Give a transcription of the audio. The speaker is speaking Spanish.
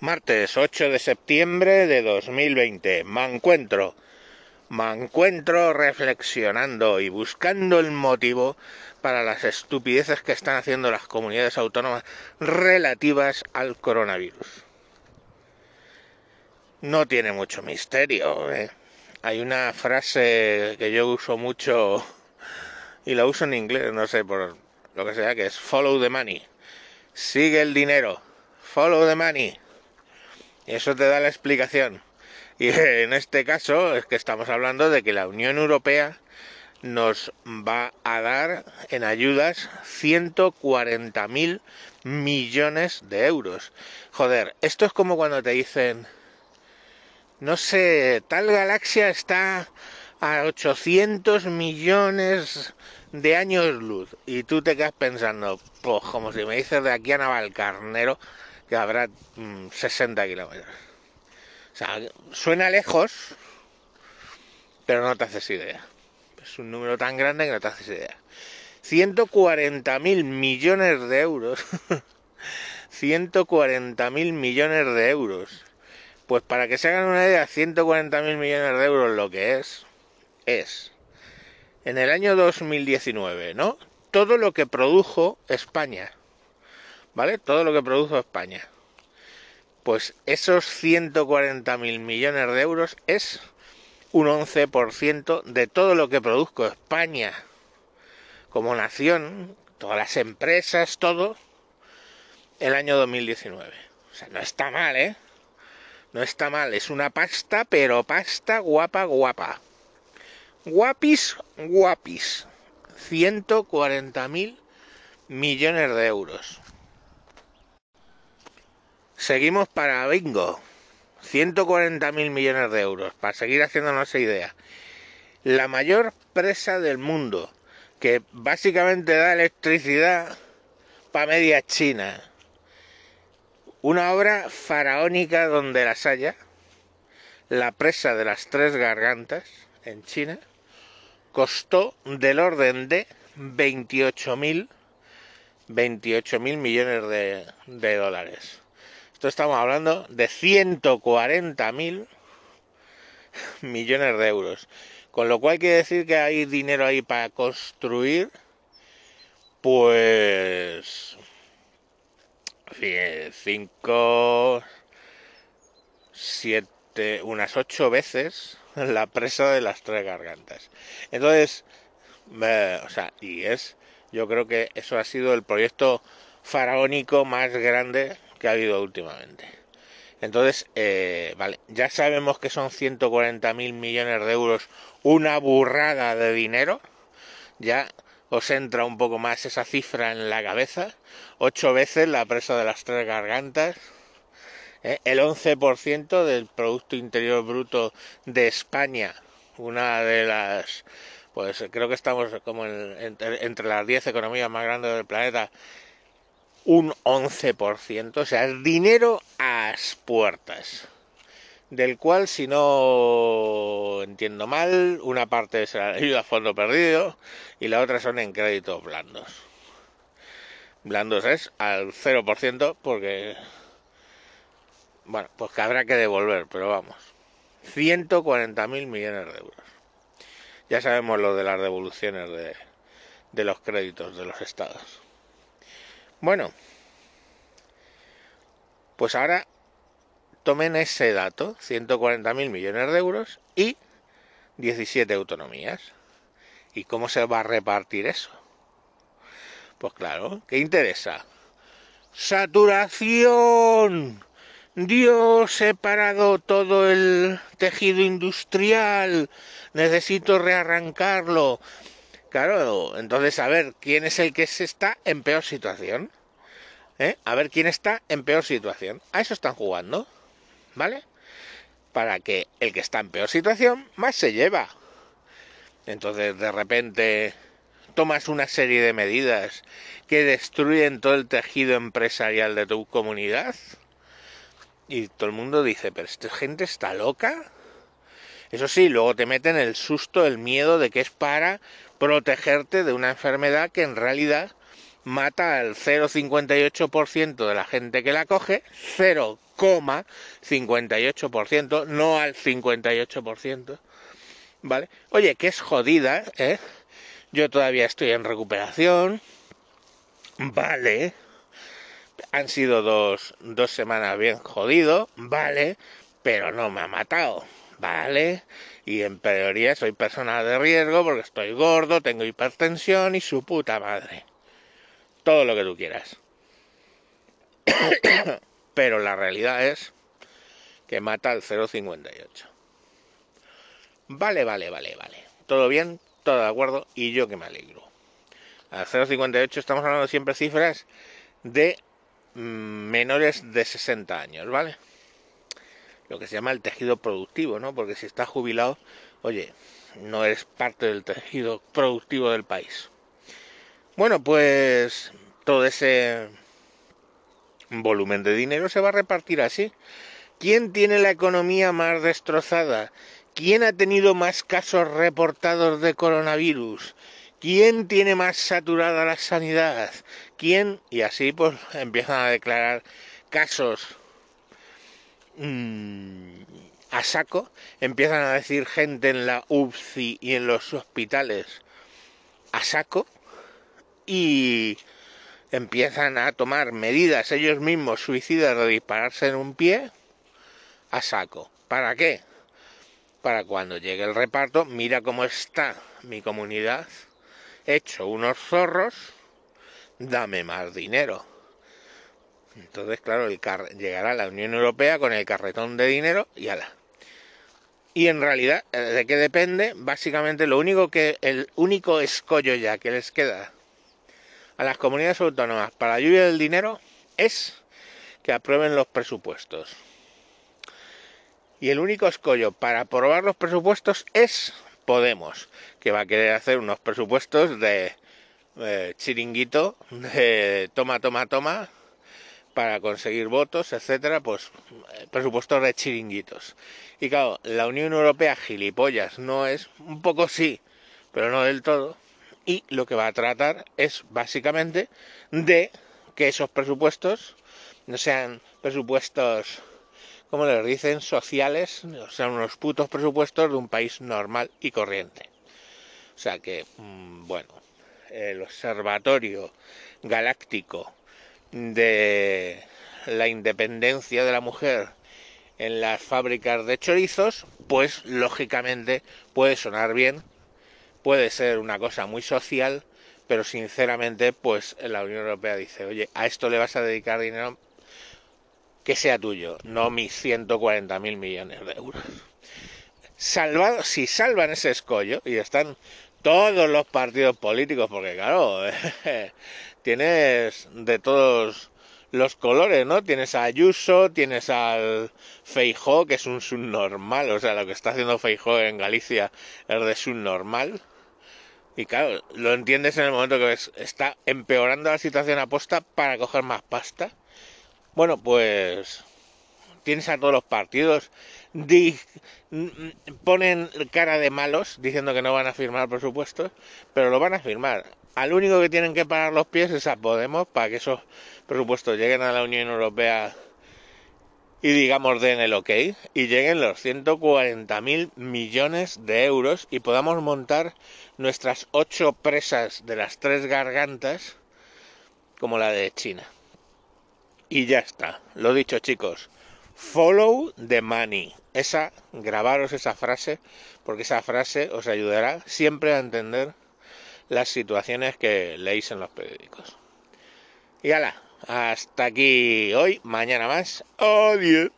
Martes 8 de septiembre de 2020. Me encuentro, me encuentro reflexionando y buscando el motivo para las estupideces que están haciendo las comunidades autónomas relativas al coronavirus. No tiene mucho misterio. ¿eh? Hay una frase que yo uso mucho y la uso en inglés, no sé por lo que sea, que es follow the money. Sigue el dinero. Follow the money eso te da la explicación. Y en este caso es que estamos hablando de que la Unión Europea nos va a dar en ayudas 140 mil millones de euros. Joder, esto es como cuando te dicen, no sé, tal galaxia está a 800 millones de años luz y tú te quedas pensando, pues como si me dices de aquí a Navalcarnero que habrá 60 mm, kilómetros. O sea, suena lejos, pero no te haces idea. Es un número tan grande que no te haces idea. 140 mil millones de euros. 140 mil millones de euros. Pues para que se hagan una idea, 140 mil millones de euros lo que es, es en el año 2019, ¿no? Todo lo que produjo España ¿vale? Todo lo que produjo España. Pues esos 140.000 millones de euros es un 11% de todo lo que produzco España como nación, todas las empresas, todo, el año 2019. O sea, no está mal, ¿eh? No está mal, es una pasta, pero pasta guapa, guapa. Guapis, guapis. 140.000 millones de euros. Seguimos para bingo. 140 mil millones de euros, para seguir haciéndonos esa idea. La mayor presa del mundo, que básicamente da electricidad para media China. Una obra faraónica donde las haya, la presa de las tres gargantas en China, costó del orden de 28 mil 28 mil millones de dólares. Esto estamos hablando de 140 mil millones de euros. Con lo cual quiere decir que hay dinero ahí para construir, pues 5, 7, unas 8 veces la presa de las tres gargantas. Entonces, o sea, y es, yo creo que eso ha sido el proyecto faraónico más grande que ha habido últimamente. Entonces, eh, vale, ya sabemos que son 140 mil millones de euros, una burrada de dinero. Ya os entra un poco más esa cifra en la cabeza. Ocho veces la presa de las tres gargantas. ¿eh? El 11% del Producto Interior Bruto de España, una de las, pues creo que estamos como entre, entre las 10 economías más grandes del planeta un 11%, o sea, dinero a las puertas, del cual, si no entiendo mal, una parte es ayuda a fondo perdido y la otra son en créditos blandos. Blandos es al 0% porque, bueno, pues que habrá que devolver, pero vamos, 140 mil millones de euros. Ya sabemos lo de las devoluciones de, de los créditos de los estados. Bueno, pues ahora tomen ese dato, 140.000 millones de euros y 17 autonomías. ¿Y cómo se va a repartir eso? Pues claro, ¿qué interesa? Saturación. Dios, he parado todo el tejido industrial. Necesito rearrancarlo. Claro, entonces a ver, ¿quién es el que se está en peor situación? ¿Eh? A ver quién está en peor situación. A eso están jugando, ¿vale? Para que el que está en peor situación más se lleva. Entonces de repente tomas una serie de medidas que destruyen todo el tejido empresarial de tu comunidad y todo el mundo dice, pero esta gente está loca. Eso sí, luego te meten el susto, el miedo de que es para protegerte de una enfermedad que en realidad mata al 0,58% de la gente que la coge, 0,58%, no al 58%. ¿Vale? Oye, que es jodida, ¿eh? Yo todavía estoy en recuperación. Vale. Han sido dos, dos semanas bien jodido, vale, pero no me ha matado, vale. Y en teoría soy persona de riesgo porque estoy gordo, tengo hipertensión y su puta madre. Todo lo que tú quieras. pero la realidad es que mata al 0,58. Vale, vale, vale, vale. Todo bien, todo de acuerdo y yo que me alegro. Al 0,58 estamos hablando siempre cifras de mm, menores de 60 años, ¿vale? Lo que se llama el tejido productivo, ¿no? Porque si estás jubilado, oye, no eres parte del tejido productivo del país. Bueno, pues todo ese volumen de dinero se va a repartir así. ¿Quién tiene la economía más destrozada? ¿Quién ha tenido más casos reportados de coronavirus? ¿Quién tiene más saturada la sanidad? ¿Quién? Y así pues empiezan a declarar casos mmm, a saco, empiezan a decir gente en la UCI y en los hospitales a saco y empiezan a tomar medidas ellos mismos suicidas de dispararse en un pie a saco. ¿Para qué? para cuando llegue el reparto, mira cómo está mi comunidad, hecho unos zorros, dame más dinero. Entonces, claro, el llegará a la Unión Europea con el carretón de dinero y ala. Y en realidad, eh, ¿de qué depende? Básicamente lo único que, el único escollo ya que les queda a las comunidades autónomas para la lluvia del dinero es que aprueben los presupuestos. Y el único escollo para aprobar los presupuestos es Podemos, que va a querer hacer unos presupuestos de eh, chiringuito, de toma, toma, toma, para conseguir votos, etcétera, pues eh, presupuestos de chiringuitos. Y claro, la Unión Europea gilipollas no es, un poco sí, pero no del todo. Y lo que va a tratar es básicamente de que esos presupuestos no sean presupuestos como les dicen, sociales, o sea, unos putos presupuestos de un país normal y corriente. O sea que, mm, bueno, el Observatorio Galáctico de la Independencia de la Mujer en las fábricas de chorizos, pues lógicamente puede sonar bien, puede ser una cosa muy social, pero sinceramente, pues la Unión Europea dice, oye, a esto le vas a dedicar dinero que sea tuyo, no mis 140 mil millones de euros. Salvado, si salvan ese escollo y están todos los partidos políticos, porque claro, tienes de todos los colores, ¿no? Tienes a Ayuso, tienes al Feijó, que es un subnormal, o sea, lo que está haciendo Feijó en Galicia es de subnormal. Y claro, lo entiendes en el momento que está empeorando la situación aposta para coger más pasta. Bueno, pues tienes a todos los partidos ponen cara de malos diciendo que no van a firmar presupuestos, pero lo van a firmar. Al único que tienen que parar los pies es a Podemos para que esos presupuestos lleguen a la Unión Europea y digamos den el ok y lleguen los 140 mil millones de euros y podamos montar nuestras ocho presas de las tres gargantas como la de China. Y ya está. Lo dicho, chicos. Follow the money. Esa, grabaros esa frase, porque esa frase os ayudará siempre a entender las situaciones que leéis en los periódicos. Y ala, hasta aquí hoy, mañana más. Adiós.